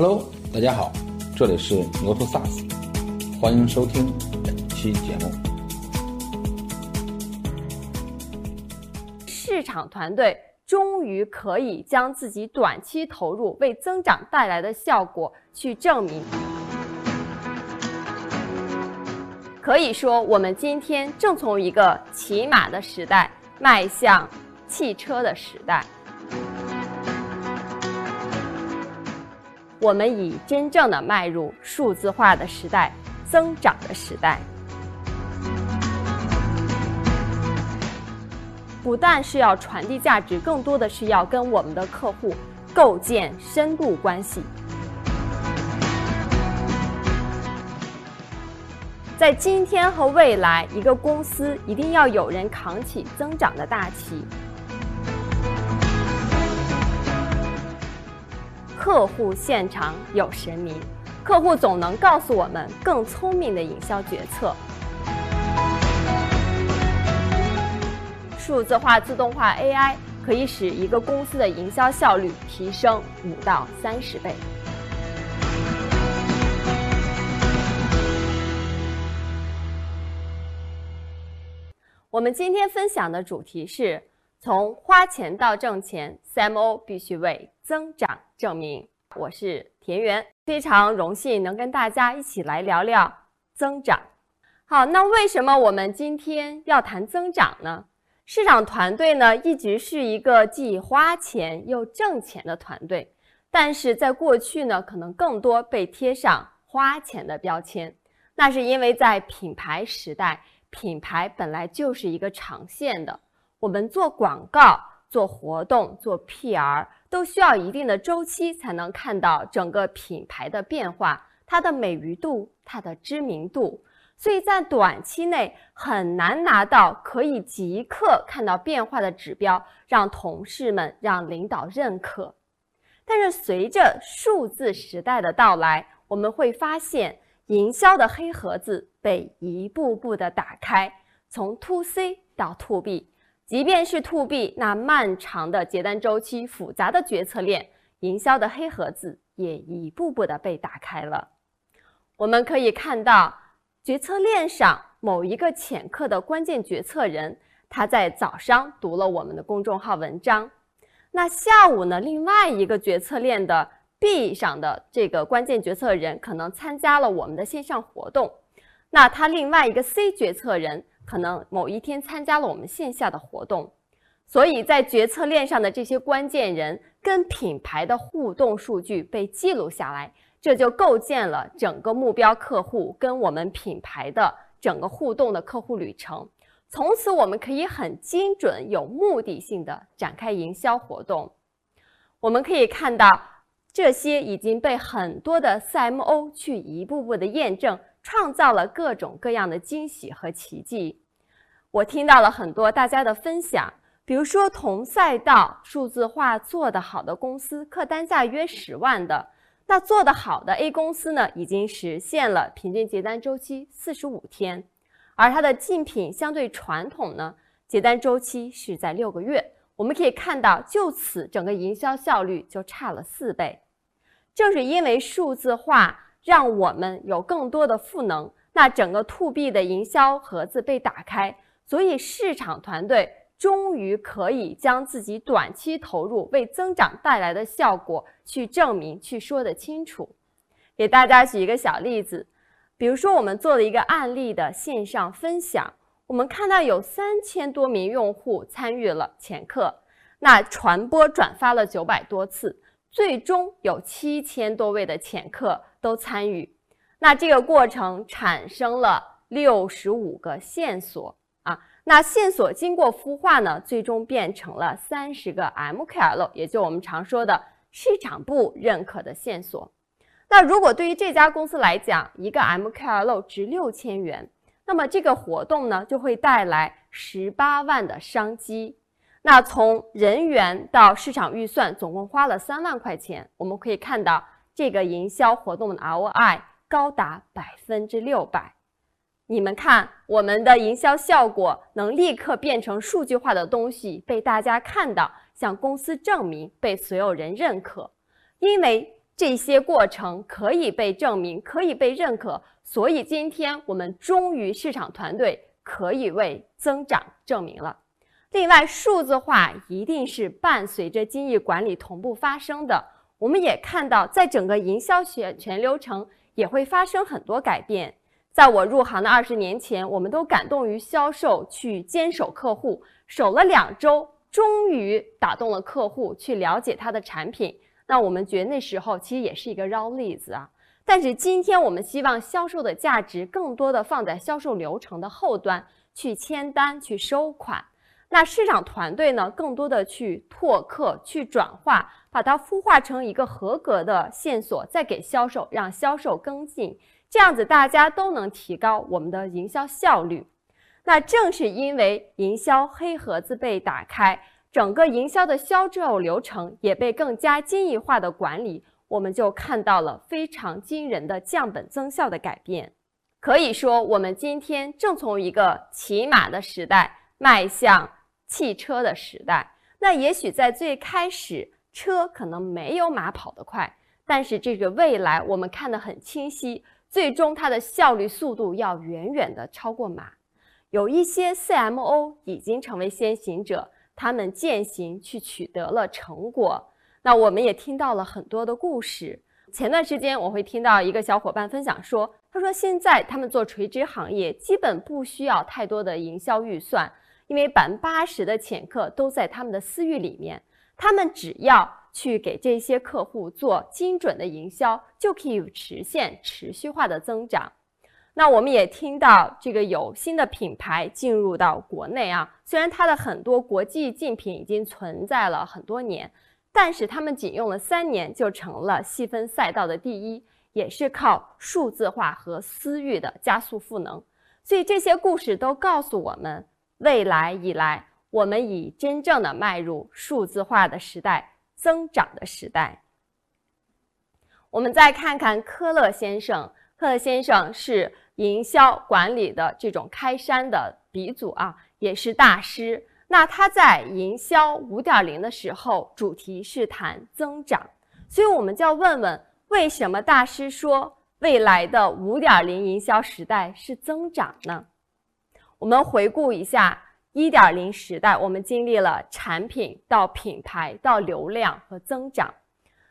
Hello，大家好，这里是牛头 SaaS，欢迎收听本期节目。市场团队终于可以将自己短期投入为增长带来的效果去证明。可以说，我们今天正从一个骑马的时代迈向汽车的时代。我们已真正的迈入数字化的时代，增长的时代。不但是要传递价值，更多的是要跟我们的客户构建深度关系。在今天和未来，一个公司一定要有人扛起增长的大旗。客户现场有神明，客户总能告诉我们更聪明的营销决策。数字化、自动化 AI 可以使一个公司的营销效率提升五到三十倍。我们今天分享的主题是从花钱到挣钱，CMO 必须为增长证明。我是田园，非常荣幸能跟大家一起来聊聊增长。好，那为什么我们今天要谈增长呢？市场团队呢一直是一个既花钱又挣钱的团队，但是在过去呢，可能更多被贴上花钱的标签。那是因为在品牌时代，品牌本来就是一个长线的。我们做广告、做活动、做 PR，都需要一定的周期才能看到整个品牌的变化，它的美誉度、它的知名度。所以在短期内很难拿到可以即刻看到变化的指标，让同事们、让领导认可。但是随着数字时代的到来，我们会发现营销的黑盒子被一步步的打开，从 To C 到 To B，即便是 To B，那漫长的结单周期、复杂的决策链，营销的黑盒子也一步步的被打开了。我们可以看到。决策链上某一个潜客的关键决策人，他在早上读了我们的公众号文章，那下午呢，另外一个决策链的 B 上的这个关键决策人可能参加了我们的线上活动，那他另外一个 C 决策人可能某一天参加了我们线下的活动，所以在决策链上的这些关键人跟品牌的互动数据被记录下来。这就构建了整个目标客户跟我们品牌的整个互动的客户旅程。从此，我们可以很精准、有目的性的展开营销活动。我们可以看到，这些已经被很多的 CMO 去一步步的验证，创造了各种各样的惊喜和奇迹。我听到了很多大家的分享，比如说同赛道数字化做得好的公司，客单价约十万的。那做得好的 A 公司呢，已经实现了平均结单周期四十五天，而它的竞品相对传统呢，结单周期是在六个月。我们可以看到，就此整个营销效率就差了四倍。正是因为数字化让我们有更多的赋能，那整个 To B 的营销盒子被打开，所以市场团队。终于可以将自己短期投入为增长带来的效果去证明、去说得清楚。给大家举一个小例子，比如说我们做了一个案例的线上分享，我们看到有三千多名用户参与了前课，那传播转发了九百多次，最终有七千多位的潜客都参与，那这个过程产生了六十五个线索啊。那线索经过孵化呢，最终变成了三十个 MQL，也就我们常说的市场部认可的线索。那如果对于这家公司来讲，一个 MQL 值六千元，那么这个活动呢就会带来十八万的商机。那从人员到市场预算，总共花了三万块钱。我们可以看到，这个营销活动的 ROI 高达百分之六百。你们看，我们的营销效果能立刻变成数据化的东西，被大家看到，向公司证明，被所有人认可。因为这些过程可以被证明，可以被认可，所以今天我们终于市场团队可以为增长证明了。另外，数字化一定是伴随着精益管理同步发生的。我们也看到，在整个营销学全流程也会发生很多改变。在我入行的二十年前，我们都感动于销售去坚守客户，守了两周，终于打动了客户去了解他的产品。那我们觉得那时候其实也是一个绕例子啊。但是今天我们希望销售的价值更多的放在销售流程的后端去签单、去收款。那市场团队呢，更多的去拓客、去转化，把它孵化成一个合格的线索，再给销售，让销售跟进。这样子大家都能提高我们的营销效率。那正是因为营销黑盒子被打开，整个营销的销售流程也被更加精益化的管理，我们就看到了非常惊人的降本增效的改变。可以说，我们今天正从一个骑马的时代迈向汽车的时代。那也许在最开始，车可能没有马跑得快，但是这个未来我们看得很清晰。最终，它的效率、速度要远远的超过马。有一些 CMO 已经成为先行者，他们践行去取得了成果。那我们也听到了很多的故事。前段时间，我会听到一个小伙伴分享说，他说现在他们做垂直行业，基本不需要太多的营销预算，因为百分之八十的潜客都在他们的私域里面，他们只要。去给这些客户做精准的营销，就可以实现持续化的增长。那我们也听到这个有新的品牌进入到国内啊，虽然它的很多国际竞品已经存在了很多年，但是他们仅用了三年就成了细分赛道的第一，也是靠数字化和私域的加速赋能。所以这些故事都告诉我们，未来以来，我们已真正的迈入数字化的时代。增长的时代。我们再看看科勒先生，科勒先生是营销管理的这种开山的鼻祖啊，也是大师。那他在营销五点零的时候，主题是谈增长，所以我们就要问问，为什么大师说未来的五点零营销时代是增长呢？我们回顾一下。一点零时代，我们经历了产品到品牌到流量和增长，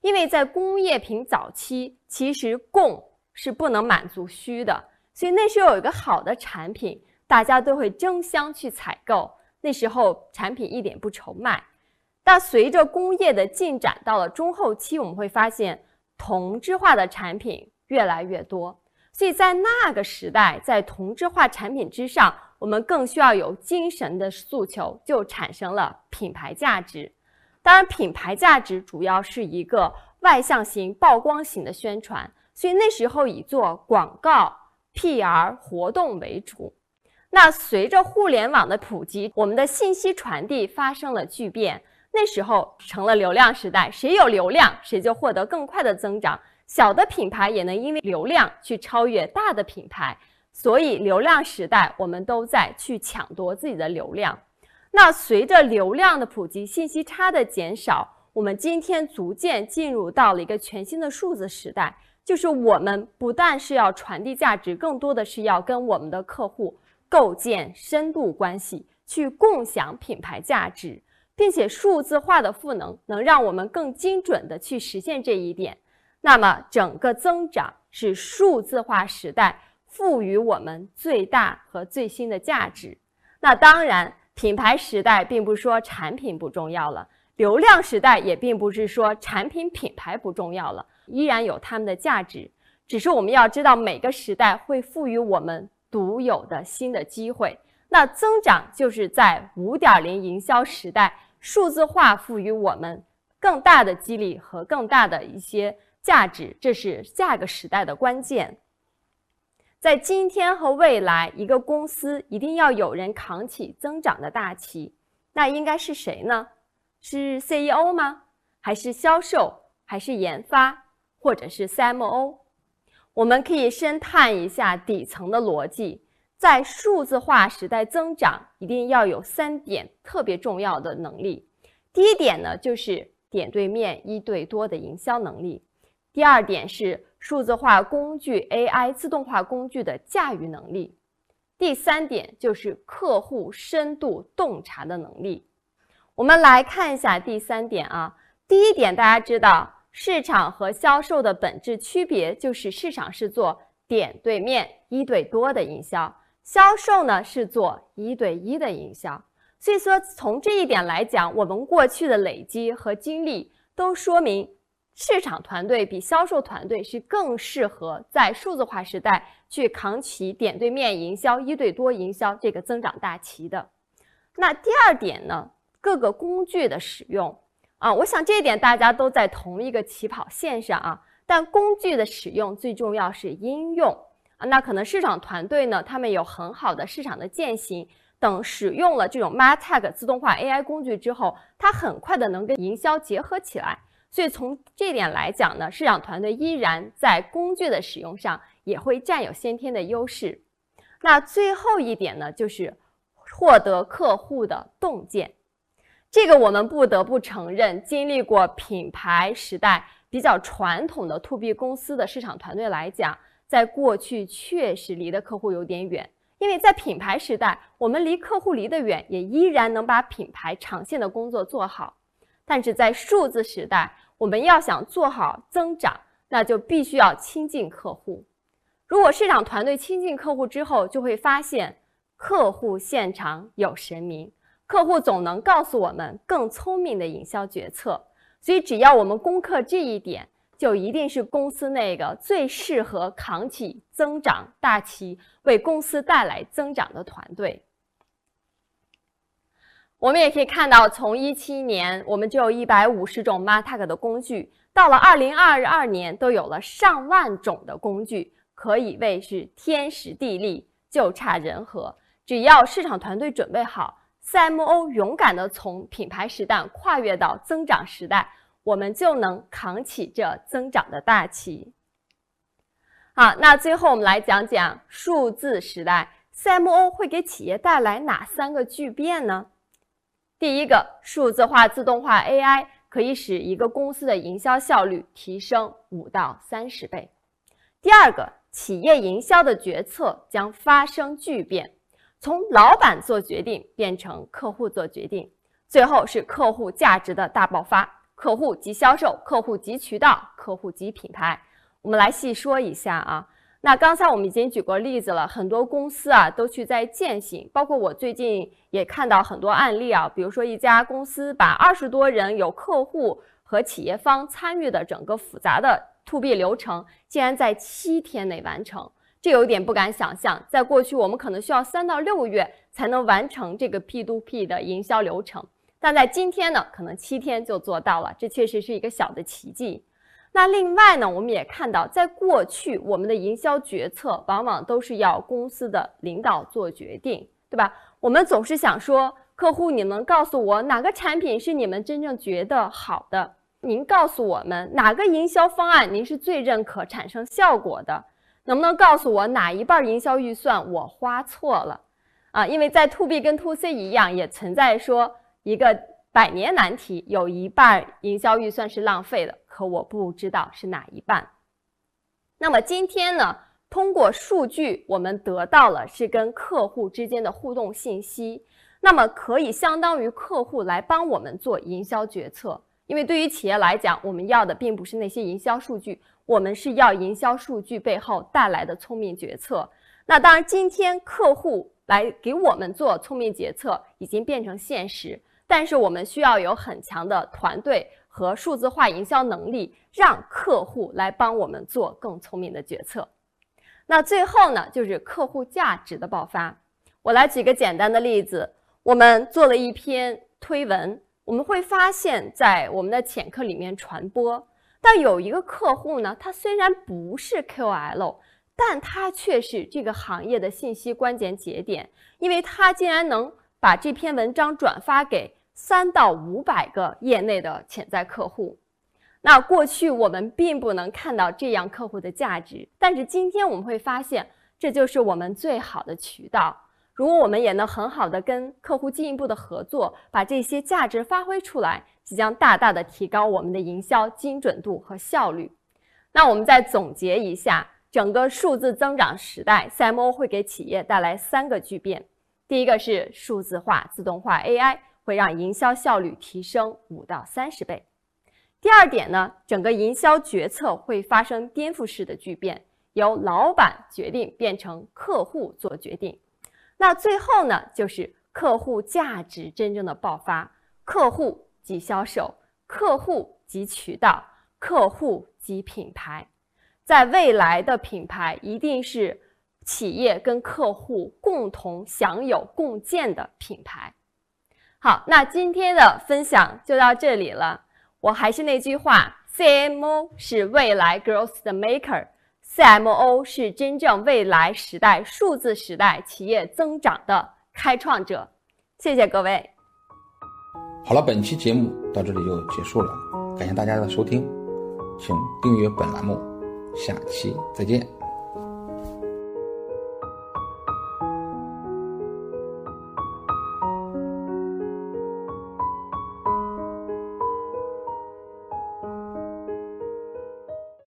因为在工业品早期，其实供是不能满足需的，所以那时候有一个好的产品，大家都会争相去采购。那时候产品一点不愁卖。但随着工业的进展，到了中后期，我们会发现同质化的产品越来越多，所以在那个时代，在同质化产品之上。我们更需要有精神的诉求，就产生了品牌价值。当然，品牌价值主要是一个外向型、曝光型的宣传，所以那时候以做广告、PR 活动为主。那随着互联网的普及，我们的信息传递发生了巨变，那时候成了流量时代，谁有流量，谁就获得更快的增长。小的品牌也能因为流量去超越大的品牌。所以，流量时代，我们都在去抢夺自己的流量。那随着流量的普及，信息差的减少，我们今天逐渐进入到了一个全新的数字时代。就是我们不但是要传递价值，更多的是要跟我们的客户构建深度关系，去共享品牌价值，并且数字化的赋能能让我们更精准的去实现这一点。那么，整个增长是数字化时代。赋予我们最大和最新的价值。那当然，品牌时代并不是说产品不重要了，流量时代也并不是说产品品牌不重要了，依然有他们的价值。只是我们要知道，每个时代会赋予我们独有的新的机会。那增长就是在五点零营销时代，数字化赋予我们更大的激励和更大的一些价值，这是下个时代的关键。在今天和未来，一个公司一定要有人扛起增长的大旗，那应该是谁呢？是 CEO 吗？还是销售？还是研发？或者是 CMO？我们可以深探一下底层的逻辑。在数字化时代增长，一定要有三点特别重要的能力。第一点呢，就是点对面、一对多的营销能力；第二点是数字化工具 AI 自动化工具的驾驭能力。第三点就是客户深度洞察的能力。我们来看一下第三点啊。第一点，大家知道市场和销售的本质区别就是市场是做点对面一对多的营销，销售呢是做一对一的营销。所以说，从这一点来讲，我们过去的累积和经历都说明。市场团队比销售团队是更适合在数字化时代去扛起点对面营销、一对多营销这个增长大旗的。那第二点呢，各个工具的使用啊，我想这一点大家都在同一个起跑线上啊。但工具的使用最重要是应用啊。那可能市场团队呢，他们有很好的市场的践行，等使用了这种 MarTech 自动化 AI 工具之后，它很快的能跟营销结合起来。所以从这点来讲呢，市场团队依然在工具的使用上也会占有先天的优势。那最后一点呢，就是获得客户的洞见。这个我们不得不承认，经历过品牌时代比较传统的 to B 公司的市场团队来讲，在过去确实离的客户有点远。因为在品牌时代，我们离客户离得远，也依然能把品牌长线的工作做好。但是在数字时代，我们要想做好增长，那就必须要亲近客户。如果市场团队亲近客户之后，就会发现客户现场有神明，客户总能告诉我们更聪明的营销决策。所以，只要我们攻克这一点，就一定是公司那个最适合扛起增长大旗、为公司带来增长的团队。我们也可以看到，从一七年我们就有一百五十种 MarTech 的工具，到了二零二二年都有了上万种的工具，可以谓是天时地利，就差人和。只要市场团队准备好，CMO 勇敢的从品牌时代跨越到增长时代，我们就能扛起这增长的大旗。好，那最后我们来讲讲数字时代，CMO 会给企业带来哪三个巨变呢？第一个，数字化自动化 AI 可以使一个公司的营销效率提升五到三十倍。第二个，企业营销的决策将发生巨变，从老板做决定变成客户做决定。最后是客户价值的大爆发，客户及销售，客户及渠道，客户及品牌。我们来细说一下啊。那刚才我们已经举过例子了，很多公司啊都去在践行，包括我最近也看到很多案例啊，比如说一家公司把二十多人有客户和企业方参与的整个复杂的 to B 流程，竟然在七天内完成，这有点不敢想象。在过去我们可能需要三到六个月才能完成这个 P to P 的营销流程，但在今天呢，可能七天就做到了，这确实是一个小的奇迹。那另外呢，我们也看到，在过去，我们的营销决策往往都是要公司的领导做决定，对吧？我们总是想说，客户，你能告诉我哪个产品是你们真正觉得好的？您告诉我们哪个营销方案您是最认可、产生效果的？能不能告诉我哪一半营销预算我花错了？啊，因为在 to B 跟 to C 一样，也存在说一个百年难题，有一半营销预算是浪费的。可我不知道是哪一半。那么今天呢？通过数据，我们得到了是跟客户之间的互动信息。那么可以相当于客户来帮我们做营销决策。因为对于企业来讲，我们要的并不是那些营销数据，我们是要营销数据背后带来的聪明决策。那当然，今天客户来给我们做聪明决策已经变成现实，但是我们需要有很强的团队。和数字化营销能力，让客户来帮我们做更聪明的决策。那最后呢，就是客户价值的爆发。我来举个简单的例子，我们做了一篇推文，我们会发现，在我们的潜客里面传播。但有一个客户呢，他虽然不是 KOL，但他却是这个行业的信息关键节点，因为他竟然能把这篇文章转发给。三到五百个业内的潜在客户，那过去我们并不能看到这样客户的价值，但是今天我们会发现，这就是我们最好的渠道。如果我们也能很好的跟客户进一步的合作，把这些价值发挥出来，即将大大的提高我们的营销精准度和效率。那我们再总结一下，整个数字增长时代，CMO 会给企业带来三个巨变。第一个是数字化、自动化 AI 会让营销效率提升五到三十倍。第二点呢，整个营销决策会发生颠覆式的巨变，由老板决定变成客户做决定。那最后呢，就是客户价值真正的爆发，客户及销售，客户及渠道，客户及品牌。在未来的品牌一定是。企业跟客户共同享有共建的品牌。好，那今天的分享就到这里了。我还是那句话，CMO 是未来 growth 的 maker，CMO 是真正未来时代数字时代企业增长的开创者。谢谢各位。好了，本期节目到这里就结束了，感谢大家的收听，请订阅本栏目，下期再见。